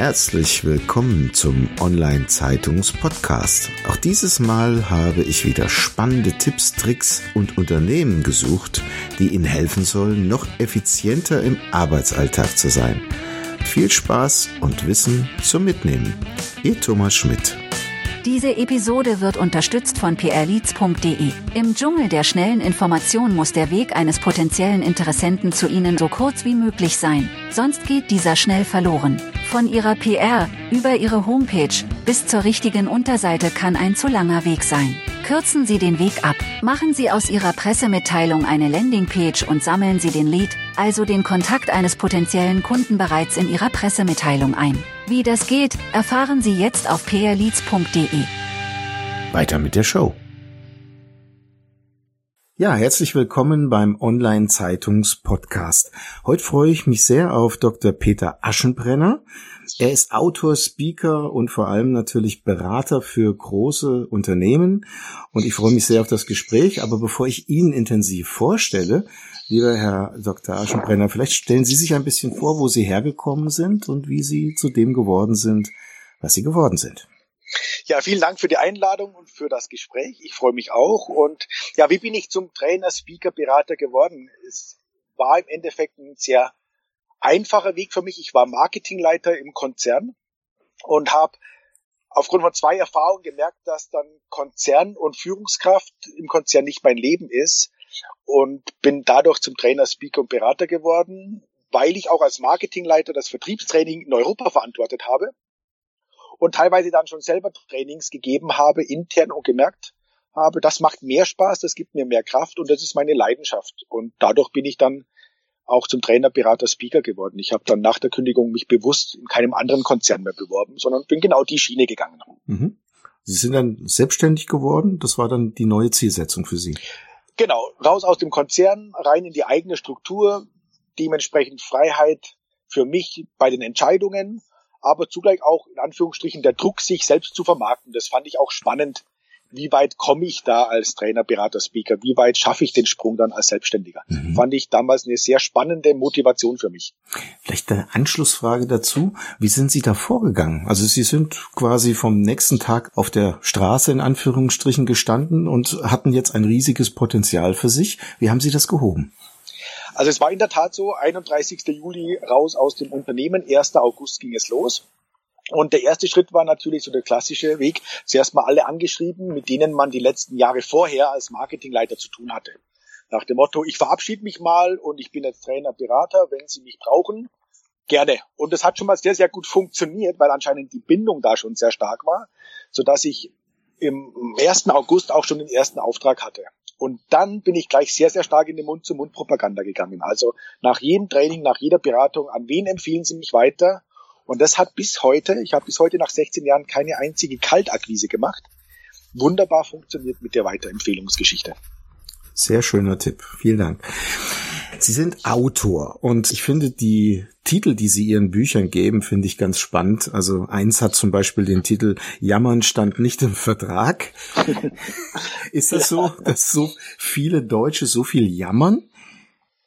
herzlich willkommen zum Online-Zeitungs-Podcast. Auch dieses Mal habe ich wieder spannende Tipps, Tricks und Unternehmen gesucht, die Ihnen helfen sollen, noch effizienter im Arbeitsalltag zu sein. Viel Spaß und Wissen zum Mitnehmen. Ihr Thomas Schmidt. Diese Episode wird unterstützt von prleads.de. Im Dschungel der schnellen Information muss der Weg eines potenziellen Interessenten zu Ihnen so kurz wie möglich sein, sonst geht dieser schnell verloren. Von Ihrer PR, über Ihre Homepage, bis zur richtigen Unterseite kann ein zu langer Weg sein. Kürzen Sie den Weg ab. Machen Sie aus Ihrer Pressemitteilung eine Landingpage und sammeln Sie den Lead, also den Kontakt eines potenziellen Kunden bereits in Ihrer Pressemitteilung ein. Wie das geht, erfahren Sie jetzt auf prleads.de. Weiter mit der Show. Ja, herzlich willkommen beim Online-Zeitungs-Podcast. Heute freue ich mich sehr auf Dr. Peter Aschenbrenner. Er ist Autor, Speaker und vor allem natürlich Berater für große Unternehmen. Und ich freue mich sehr auf das Gespräch. Aber bevor ich ihn intensiv vorstelle, lieber Herr Dr. Aschenbrenner, vielleicht stellen Sie sich ein bisschen vor, wo Sie hergekommen sind und wie Sie zu dem geworden sind, was Sie geworden sind. Ja, vielen Dank für die Einladung und für das Gespräch. Ich freue mich auch. Und ja, wie bin ich zum Trainer, Speaker, Berater geworden? Es war im Endeffekt ein sehr einfacher Weg für mich. Ich war Marketingleiter im Konzern und habe aufgrund von zwei Erfahrungen gemerkt, dass dann Konzern und Führungskraft im Konzern nicht mein Leben ist und bin dadurch zum Trainer, Speaker und Berater geworden, weil ich auch als Marketingleiter das Vertriebstraining in Europa verantwortet habe und teilweise dann schon selber Trainings gegeben habe, intern und gemerkt habe, das macht mehr Spaß, das gibt mir mehr Kraft und das ist meine Leidenschaft. Und dadurch bin ich dann auch zum Trainer, Berater, Speaker geworden. Ich habe dann nach der Kündigung mich bewusst in keinem anderen Konzern mehr beworben, sondern bin genau die Schiene gegangen. Mhm. Sie sind dann selbstständig geworden. Das war dann die neue Zielsetzung für Sie. Genau, raus aus dem Konzern, rein in die eigene Struktur, dementsprechend Freiheit für mich bei den Entscheidungen aber zugleich auch in Anführungsstrichen der Druck, sich selbst zu vermarkten. Das fand ich auch spannend. Wie weit komme ich da als Trainer, Berater, Speaker? Wie weit schaffe ich den Sprung dann als Selbstständiger? Mhm. Fand ich damals eine sehr spannende Motivation für mich. Vielleicht eine Anschlussfrage dazu. Wie sind Sie da vorgegangen? Also Sie sind quasi vom nächsten Tag auf der Straße in Anführungsstrichen gestanden und hatten jetzt ein riesiges Potenzial für sich. Wie haben Sie das gehoben? Also es war in der Tat so, 31. Juli raus aus dem Unternehmen, 1. August ging es los. Und der erste Schritt war natürlich so der klassische Weg, zuerst mal alle angeschrieben, mit denen man die letzten Jahre vorher als Marketingleiter zu tun hatte. Nach dem Motto, ich verabschiede mich mal und ich bin jetzt Trainer, Berater, wenn Sie mich brauchen, gerne. Und das hat schon mal sehr, sehr gut funktioniert, weil anscheinend die Bindung da schon sehr stark war, sodass ich im 1. August auch schon den ersten Auftrag hatte. Und dann bin ich gleich sehr, sehr stark in die Mund-zu-Mund-Propaganda gegangen. Also nach jedem Training, nach jeder Beratung, an wen empfehlen Sie mich weiter? Und das hat bis heute, ich habe bis heute nach 16 Jahren keine einzige Kaltakquise gemacht, wunderbar funktioniert mit der Weiterempfehlungsgeschichte. Sehr schöner Tipp. Vielen Dank. Sie sind Autor und ich finde die Titel, die Sie Ihren Büchern geben, finde ich ganz spannend. Also eins hat zum Beispiel den Titel Jammern stand nicht im Vertrag. ist das so, dass so viele Deutsche so viel jammern?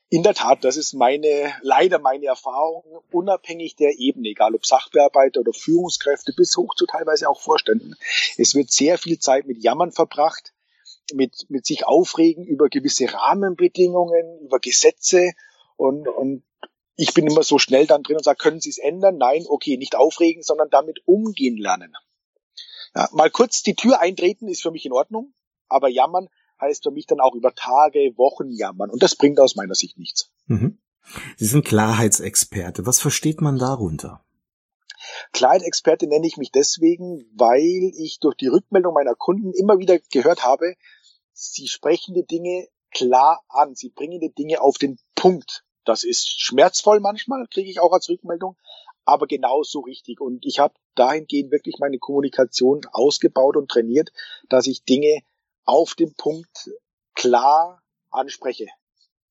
In der Tat, das ist meine, leider meine Erfahrung, unabhängig der Ebene, egal ob Sachbearbeiter oder Führungskräfte bis hoch zu teilweise auch Vorständen. Es wird sehr viel Zeit mit Jammern verbracht mit, mit sich aufregen über gewisse Rahmenbedingungen, über Gesetze und, und ich bin immer so schnell dann drin und sage, können Sie es ändern? Nein, okay, nicht aufregen, sondern damit umgehen lernen. Ja, mal kurz die Tür eintreten ist für mich in Ordnung, aber jammern heißt für mich dann auch über Tage, Wochen jammern und das bringt aus meiner Sicht nichts. Mhm. Sie sind Klarheitsexperte. Was versteht man darunter? Klarheitsexperte nenne ich mich deswegen, weil ich durch die Rückmeldung meiner Kunden immer wieder gehört habe, sie sprechen die Dinge klar an, sie bringen die Dinge auf den Punkt. Das ist schmerzvoll manchmal, kriege ich auch als Rückmeldung, aber genauso richtig. Und ich habe dahingehend wirklich meine Kommunikation ausgebaut und trainiert, dass ich Dinge auf den Punkt klar anspreche.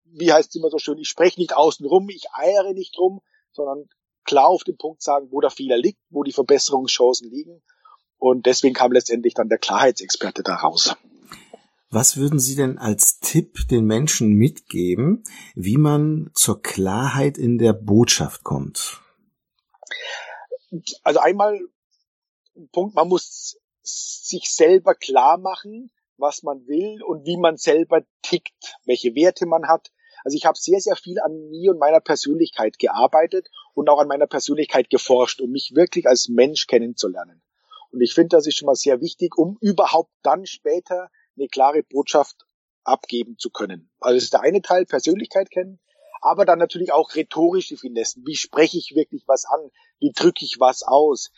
Wie heißt es immer so schön, ich spreche nicht außen rum, ich eiere nicht rum, sondern klar auf den Punkt sagen, wo der Fehler liegt, wo die Verbesserungschancen liegen. Und deswegen kam letztendlich dann der Klarheitsexperte da raus. Was würden Sie denn als Tipp den Menschen mitgeben, wie man zur Klarheit in der Botschaft kommt? Also einmal Punkt, man muss sich selber klar machen, was man will und wie man selber tickt, welche Werte man hat. Also ich habe sehr, sehr viel an mir und meiner Persönlichkeit gearbeitet und auch an meiner Persönlichkeit geforscht, um mich wirklich als Mensch kennenzulernen. Und ich finde, das ist schon mal sehr wichtig, um überhaupt dann später eine klare Botschaft abgeben zu können. Also das ist der eine Teil, Persönlichkeit kennen, aber dann natürlich auch rhetorische Finessen. Wie spreche ich wirklich was an? Wie drücke ich was aus?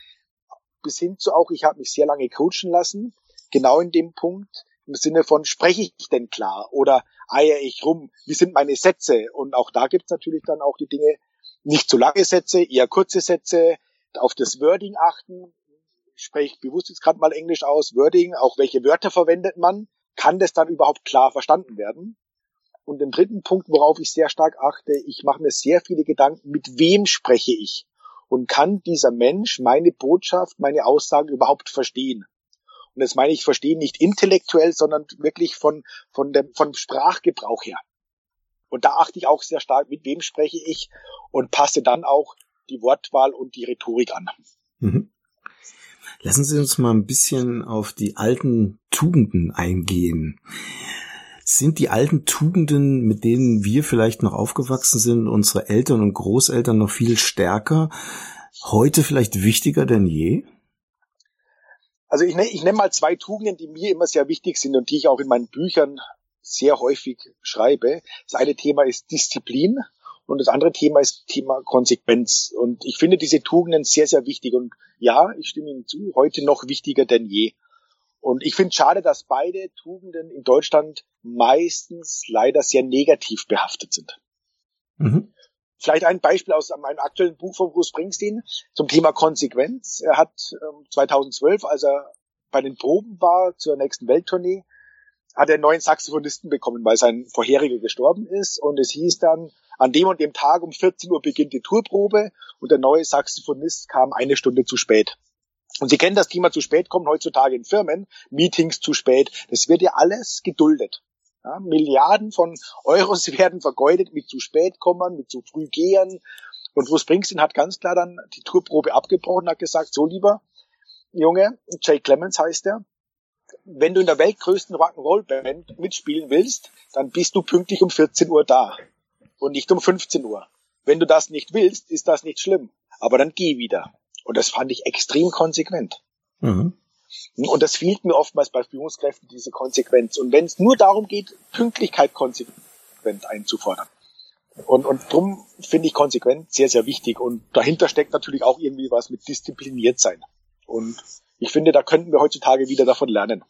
Bis hin zu auch, ich habe mich sehr lange coachen lassen, genau in dem Punkt, im Sinne von, spreche ich denn klar oder eier ich rum? Wie sind meine Sätze? Und auch da gibt's natürlich dann auch die Dinge, nicht zu lange Sätze, eher kurze Sätze, auf das Wording achten. Ich spreche bewusst jetzt gerade mal Englisch aus, Wording, auch welche Wörter verwendet man, kann das dann überhaupt klar verstanden werden? Und den dritten Punkt, worauf ich sehr stark achte, ich mache mir sehr viele Gedanken, mit wem spreche ich? Und kann dieser Mensch meine Botschaft, meine Aussagen überhaupt verstehen? Und das meine ich verstehen nicht intellektuell, sondern wirklich von, von dem, vom Sprachgebrauch her. Und da achte ich auch sehr stark, mit wem spreche ich und passe dann auch die Wortwahl und die Rhetorik an. Mhm. Lassen Sie uns mal ein bisschen auf die alten Tugenden eingehen. Sind die alten Tugenden, mit denen wir vielleicht noch aufgewachsen sind, unsere Eltern und Großeltern noch viel stärker, heute vielleicht wichtiger denn je? Also ich, ich nenne mal zwei Tugenden, die mir immer sehr wichtig sind und die ich auch in meinen Büchern sehr häufig schreibe. Das eine Thema ist Disziplin und das andere Thema ist Thema Konsequenz. Und ich finde diese Tugenden sehr, sehr wichtig. Und ja, ich stimme Ihnen zu, heute noch wichtiger denn je. Und ich finde schade, dass beide Tugenden in Deutschland meistens leider sehr negativ behaftet sind. Mhm. Vielleicht ein Beispiel aus meinem aktuellen Buch von Bruce Springsteen zum Thema Konsequenz. Er hat 2012, ähm, als er bei den Proben war zur nächsten Welttournee, hat er einen neuen Saxophonisten bekommen, weil sein vorheriger gestorben ist. Und es hieß dann, an dem und dem Tag um 14 Uhr beginnt die Tourprobe und der neue Saxophonist kam eine Stunde zu spät. Und Sie kennen das Thema zu spät kommen heutzutage in Firmen, Meetings zu spät. Das wird ja alles geduldet. Ja, Milliarden von Euros werden vergeudet mit zu spät kommen, mit zu früh gehen. Und Bruce Springsteen hat ganz klar dann die Tourprobe abgebrochen, hat gesagt, so lieber Junge, Jay Clemens heißt er, wenn du in der weltgrößten Rock'n'Roll-Band mitspielen willst, dann bist du pünktlich um 14 Uhr da und nicht um 15 Uhr. Wenn du das nicht willst, ist das nicht schlimm. Aber dann geh wieder. Und das fand ich extrem konsequent. Mhm. Und das fehlt mir oftmals bei Führungskräften, diese Konsequenz. Und wenn es nur darum geht, Pünktlichkeit konsequent einzufordern. Und, und drum finde ich konsequent sehr, sehr wichtig. Und dahinter steckt natürlich auch irgendwie was mit diszipliniert sein. Und ich finde, da könnten wir heutzutage wieder davon lernen.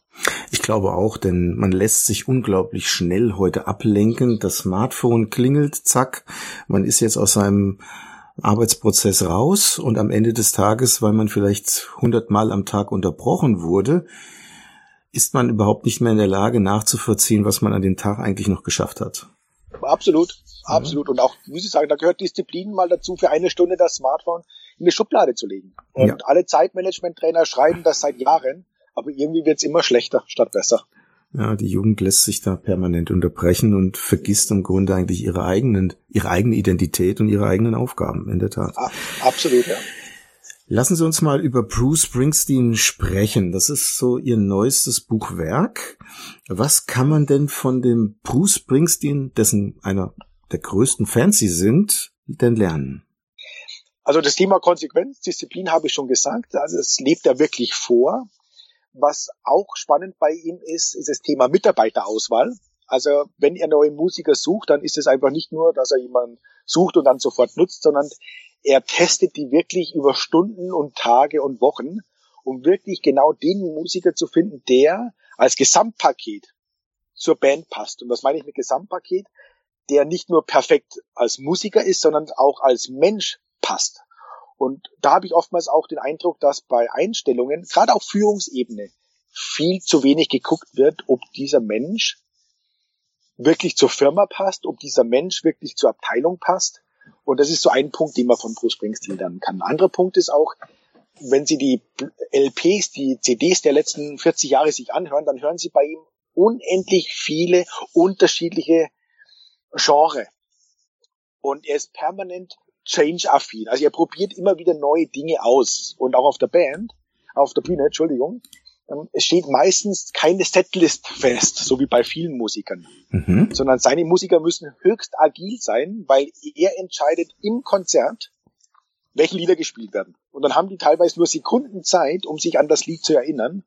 Ich glaube auch, denn man lässt sich unglaublich schnell heute ablenken. Das Smartphone klingelt, zack, man ist jetzt aus seinem Arbeitsprozess raus und am Ende des Tages, weil man vielleicht hundertmal am Tag unterbrochen wurde, ist man überhaupt nicht mehr in der Lage nachzuvollziehen, was man an dem Tag eigentlich noch geschafft hat. Absolut, absolut. Und auch, muss ich sagen, da gehört Disziplin mal dazu, für eine Stunde das Smartphone in die Schublade zu legen. Und ja. alle Zeitmanagement-Trainer schreiben das seit Jahren, aber irgendwie wird's immer schlechter statt besser. Ja, die Jugend lässt sich da permanent unterbrechen und vergisst im Grunde eigentlich ihre eigenen, ihre eigene Identität und ihre eigenen Aufgaben, in der Tat. Absolut, ja. Lassen Sie uns mal über Bruce Springsteen sprechen. Das ist so Ihr neuestes Buchwerk. Was kann man denn von dem Bruce Springsteen, dessen einer der größten Fans Sie sind, denn lernen? Also das Thema Konsequenz, Disziplin habe ich schon gesagt. Also es lebt er wirklich vor. Was auch spannend bei ihm ist, ist das Thema Mitarbeiterauswahl. Also wenn er neue Musiker sucht, dann ist es einfach nicht nur, dass er jemanden sucht und dann sofort nutzt, sondern er testet die wirklich über Stunden und Tage und Wochen, um wirklich genau den Musiker zu finden, der als Gesamtpaket zur Band passt. Und was meine ich mit Gesamtpaket? Der nicht nur perfekt als Musiker ist, sondern auch als Mensch passt. Und da habe ich oftmals auch den Eindruck, dass bei Einstellungen, gerade auf Führungsebene, viel zu wenig geguckt wird, ob dieser Mensch wirklich zur Firma passt, ob dieser Mensch wirklich zur Abteilung passt. Und das ist so ein Punkt, den man von Bruce Springsteen lernen kann. Ein anderer Punkt ist auch, wenn Sie die LPs, die CDs der letzten 40 Jahre sich anhören, dann hören Sie bei ihm unendlich viele unterschiedliche Genre. Und er ist permanent change-affin. Also er probiert immer wieder neue Dinge aus. Und auch auf der Band, auf der Bühne, Entschuldigung, ähm, es steht meistens keine Setlist fest, so wie bei vielen Musikern. Mhm. Sondern seine Musiker müssen höchst agil sein, weil er entscheidet im Konzert, welche Lieder gespielt werden. Und dann haben die teilweise nur Sekunden Zeit, um sich an das Lied zu erinnern.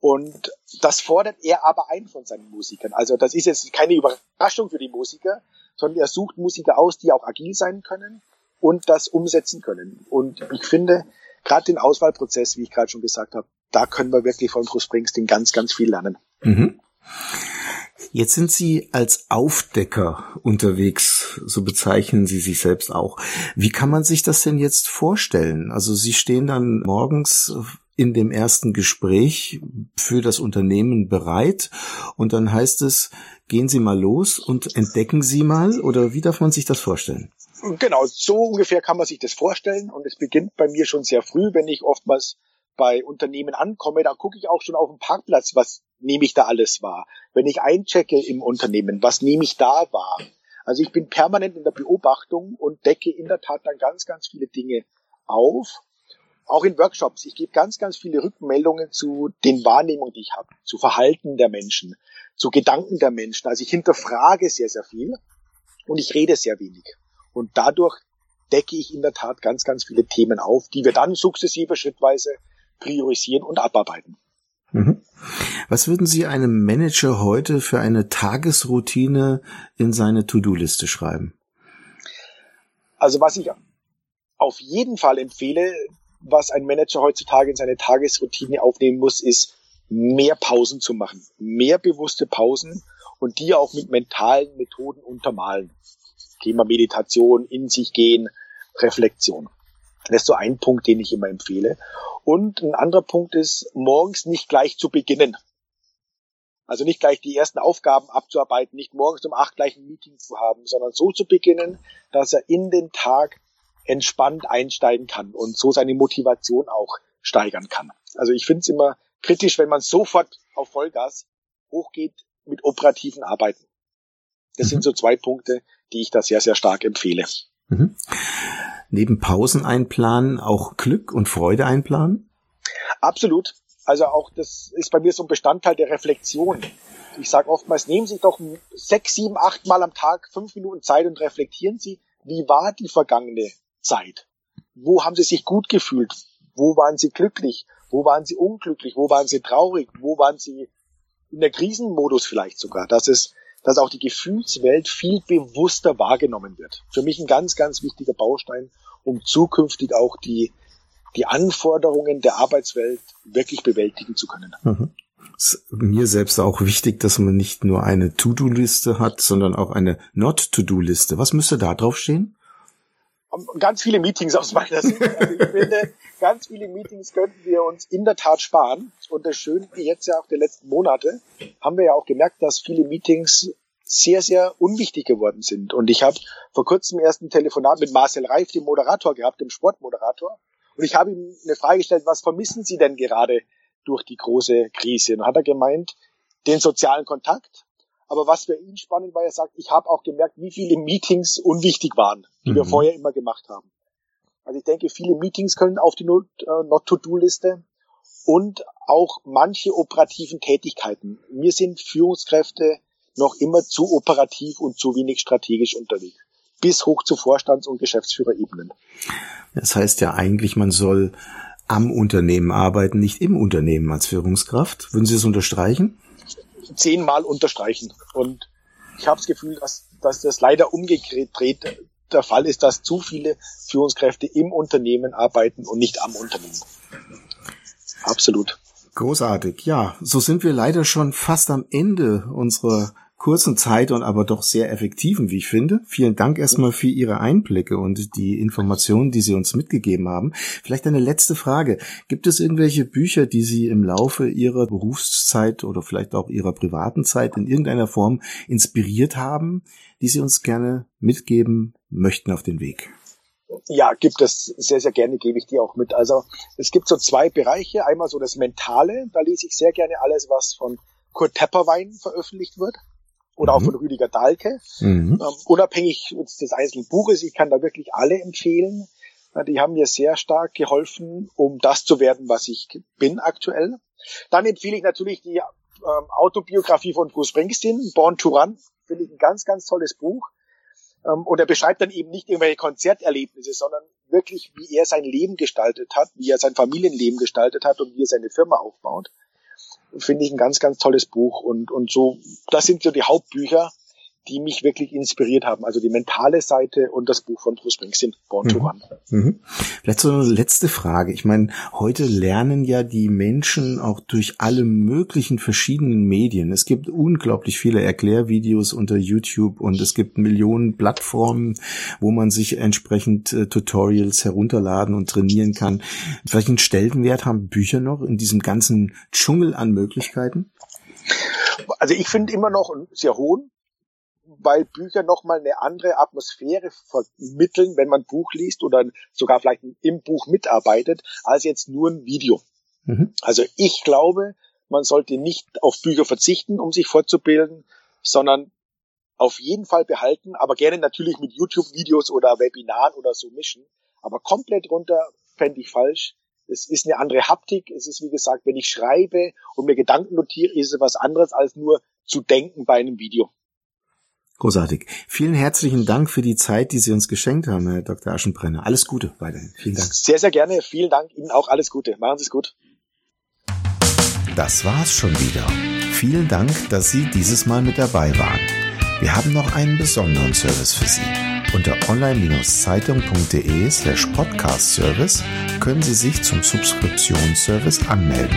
Und das fordert er aber ein von seinen Musikern. Also das ist jetzt keine Überraschung für die Musiker, sondern er sucht Musiker aus, die auch agil sein können und das umsetzen können. Und ich finde, gerade den Auswahlprozess, wie ich gerade schon gesagt habe, da können wir wirklich von Bruce Springsteen ganz, ganz viel lernen. Mhm. Jetzt sind Sie als Aufdecker unterwegs, so bezeichnen Sie sich selbst auch. Wie kann man sich das denn jetzt vorstellen? Also Sie stehen dann morgens in dem ersten Gespräch für das Unternehmen bereit und dann heißt es, gehen Sie mal los und entdecken Sie mal oder wie darf man sich das vorstellen? Genau, so ungefähr kann man sich das vorstellen und es beginnt bei mir schon sehr früh, wenn ich oftmals bei Unternehmen ankomme, da gucke ich auch schon auf dem Parkplatz, was nehme ich da alles wahr. Wenn ich einchecke im Unternehmen, was nehme ich da wahr? Also ich bin permanent in der Beobachtung und decke in der Tat dann ganz, ganz viele Dinge auf. Auch in Workshops. Ich gebe ganz, ganz viele Rückmeldungen zu den Wahrnehmungen, die ich habe, zu Verhalten der Menschen, zu Gedanken der Menschen. Also ich hinterfrage sehr, sehr viel und ich rede sehr wenig. Und dadurch decke ich in der Tat ganz, ganz viele Themen auf, die wir dann sukzessive, schrittweise priorisieren und abarbeiten. Mhm. Was würden Sie einem Manager heute für eine Tagesroutine in seine To-Do-Liste schreiben? Also was ich auf jeden Fall empfehle, was ein Manager heutzutage in seine Tagesroutine aufnehmen muss, ist mehr Pausen zu machen, mehr bewusste Pausen und die auch mit mentalen Methoden untermalen. Thema Meditation, in sich gehen, Reflexion. Das ist so ein Punkt, den ich immer empfehle. Und ein anderer Punkt ist, morgens nicht gleich zu beginnen. Also nicht gleich die ersten Aufgaben abzuarbeiten, nicht morgens um acht gleich ein Meeting zu haben, sondern so zu beginnen, dass er in den Tag entspannt einsteigen kann und so seine Motivation auch steigern kann. Also ich finde es immer kritisch, wenn man sofort auf Vollgas hochgeht mit operativen Arbeiten. Das mhm. sind so zwei Punkte, die ich da sehr, sehr stark empfehle. Mhm neben Pausen einplanen auch Glück und Freude einplanen? Absolut. Also auch das ist bei mir so ein Bestandteil der Reflexion. Ich sage oftmals, nehmen Sie doch sechs, sieben, acht Mal am Tag fünf Minuten Zeit und reflektieren Sie, wie war die vergangene Zeit? Wo haben Sie sich gut gefühlt? Wo waren Sie glücklich? Wo waren Sie unglücklich? Wo waren Sie traurig? Wo waren Sie in der Krisenmodus vielleicht sogar? Das ist dass auch die Gefühlswelt viel bewusster wahrgenommen wird. Für mich ein ganz, ganz wichtiger Baustein, um zukünftig auch die, die Anforderungen der Arbeitswelt wirklich bewältigen zu können. Mhm. Ist mir selbst auch wichtig, dass man nicht nur eine To-Do-Liste hat, sondern auch eine Not-To-Do-Liste. Was müsste da drauf stehen? Ganz viele Meetings aus meiner Sicht. Also ich finde, ganz viele Meetings könnten wir uns in der Tat sparen. Und das Schöne jetzt ja auch der letzten Monate haben wir ja auch gemerkt, dass viele Meetings sehr, sehr unwichtig geworden sind. Und ich habe vor kurzem erst ein Telefonat mit Marcel Reif, dem Moderator, gehabt, dem Sportmoderator. Und ich habe ihm eine Frage gestellt, was vermissen Sie denn gerade durch die große Krise? Und hat er gemeint, den sozialen Kontakt. Aber was für ihn spannend war, er sagt, ich habe auch gemerkt, wie viele Meetings unwichtig waren, die mhm. wir vorher immer gemacht haben. Also ich denke, viele Meetings können auf die äh, Not-to-Do-Liste und auch manche operativen Tätigkeiten. Mir sind Führungskräfte noch immer zu operativ und zu wenig strategisch unterwegs. Bis hoch zu Vorstands- und Geschäftsführerebenen. Das heißt ja eigentlich, man soll am Unternehmen arbeiten, nicht im Unternehmen als Führungskraft. Würden Sie das unterstreichen? Zehnmal unterstreichen. Und ich habe das Gefühl, dass, dass das leider umgedreht der Fall ist, dass zu viele Führungskräfte im Unternehmen arbeiten und nicht am Unternehmen. Absolut. Großartig. Ja, so sind wir leider schon fast am Ende unserer kurzen Zeit und aber doch sehr effektiven, wie ich finde. Vielen Dank erstmal für Ihre Einblicke und die Informationen, die Sie uns mitgegeben haben. Vielleicht eine letzte Frage. Gibt es irgendwelche Bücher, die Sie im Laufe Ihrer Berufszeit oder vielleicht auch Ihrer privaten Zeit in irgendeiner Form inspiriert haben, die Sie uns gerne mitgeben möchten auf den Weg? Ja, gibt es sehr, sehr gerne, gebe ich dir auch mit. Also es gibt so zwei Bereiche. Einmal so das Mentale, da lese ich sehr gerne alles, was von Kurt Tepperwein veröffentlicht wird oder auch mhm. von Rüdiger Dahlke. Mhm. Ähm, unabhängig des einzelnen Buches, ich kann da wirklich alle empfehlen. Die haben mir sehr stark geholfen, um das zu werden, was ich bin aktuell. Dann empfehle ich natürlich die ähm, Autobiografie von Bruce Springsteen, Born to Run. Finde ich ein ganz, ganz tolles Buch. Ähm, und er beschreibt dann eben nicht irgendwelche Konzerterlebnisse, sondern wirklich, wie er sein Leben gestaltet hat, wie er sein Familienleben gestaltet hat und wie er seine Firma aufbaut. Finde ich ein ganz, ganz tolles Buch. Und, und so, das sind so die Hauptbücher, die mich wirklich inspiriert haben. Also die mentale Seite und das Buch von Bruce Springsteen, Born mhm. to Run. Mhm. Vielleicht so eine letzte Frage. Ich meine, heute lernen ja die Menschen auch durch alle möglichen verschiedenen Medien. Es gibt unglaublich viele Erklärvideos unter YouTube und es gibt Millionen Plattformen, wo man sich entsprechend äh, Tutorials herunterladen und trainieren kann. Einen Stellenwert haben Bücher noch in diesem ganzen Dschungel an Möglichkeiten? Also ich finde immer noch einen sehr hohen, weil Bücher nochmal eine andere Atmosphäre vermitteln, wenn man Buch liest oder sogar vielleicht im Buch mitarbeitet, als jetzt nur ein Video. Mhm. Also ich glaube, man sollte nicht auf Bücher verzichten, um sich fortzubilden, sondern auf jeden Fall behalten, aber gerne natürlich mit YouTube-Videos oder Webinaren oder so mischen. Aber komplett runter fände ich falsch. Es ist eine andere Haptik. Es ist, wie gesagt, wenn ich schreibe und mir Gedanken notiere, ist es was anderes als nur zu denken bei einem Video. Großartig. Vielen herzlichen Dank für die Zeit, die Sie uns geschenkt haben, Herr Dr. Aschenbrenner. Alles Gute weiterhin. Vielen Dank. Sehr, sehr gerne. Vielen Dank. Ihnen auch alles Gute. Machen Sie es gut. Das war's schon wieder. Vielen Dank, dass Sie dieses Mal mit dabei waren. Wir haben noch einen besonderen Service für Sie. Unter online-zeitung.de slash podcast service können Sie sich zum Subskriptionsservice anmelden.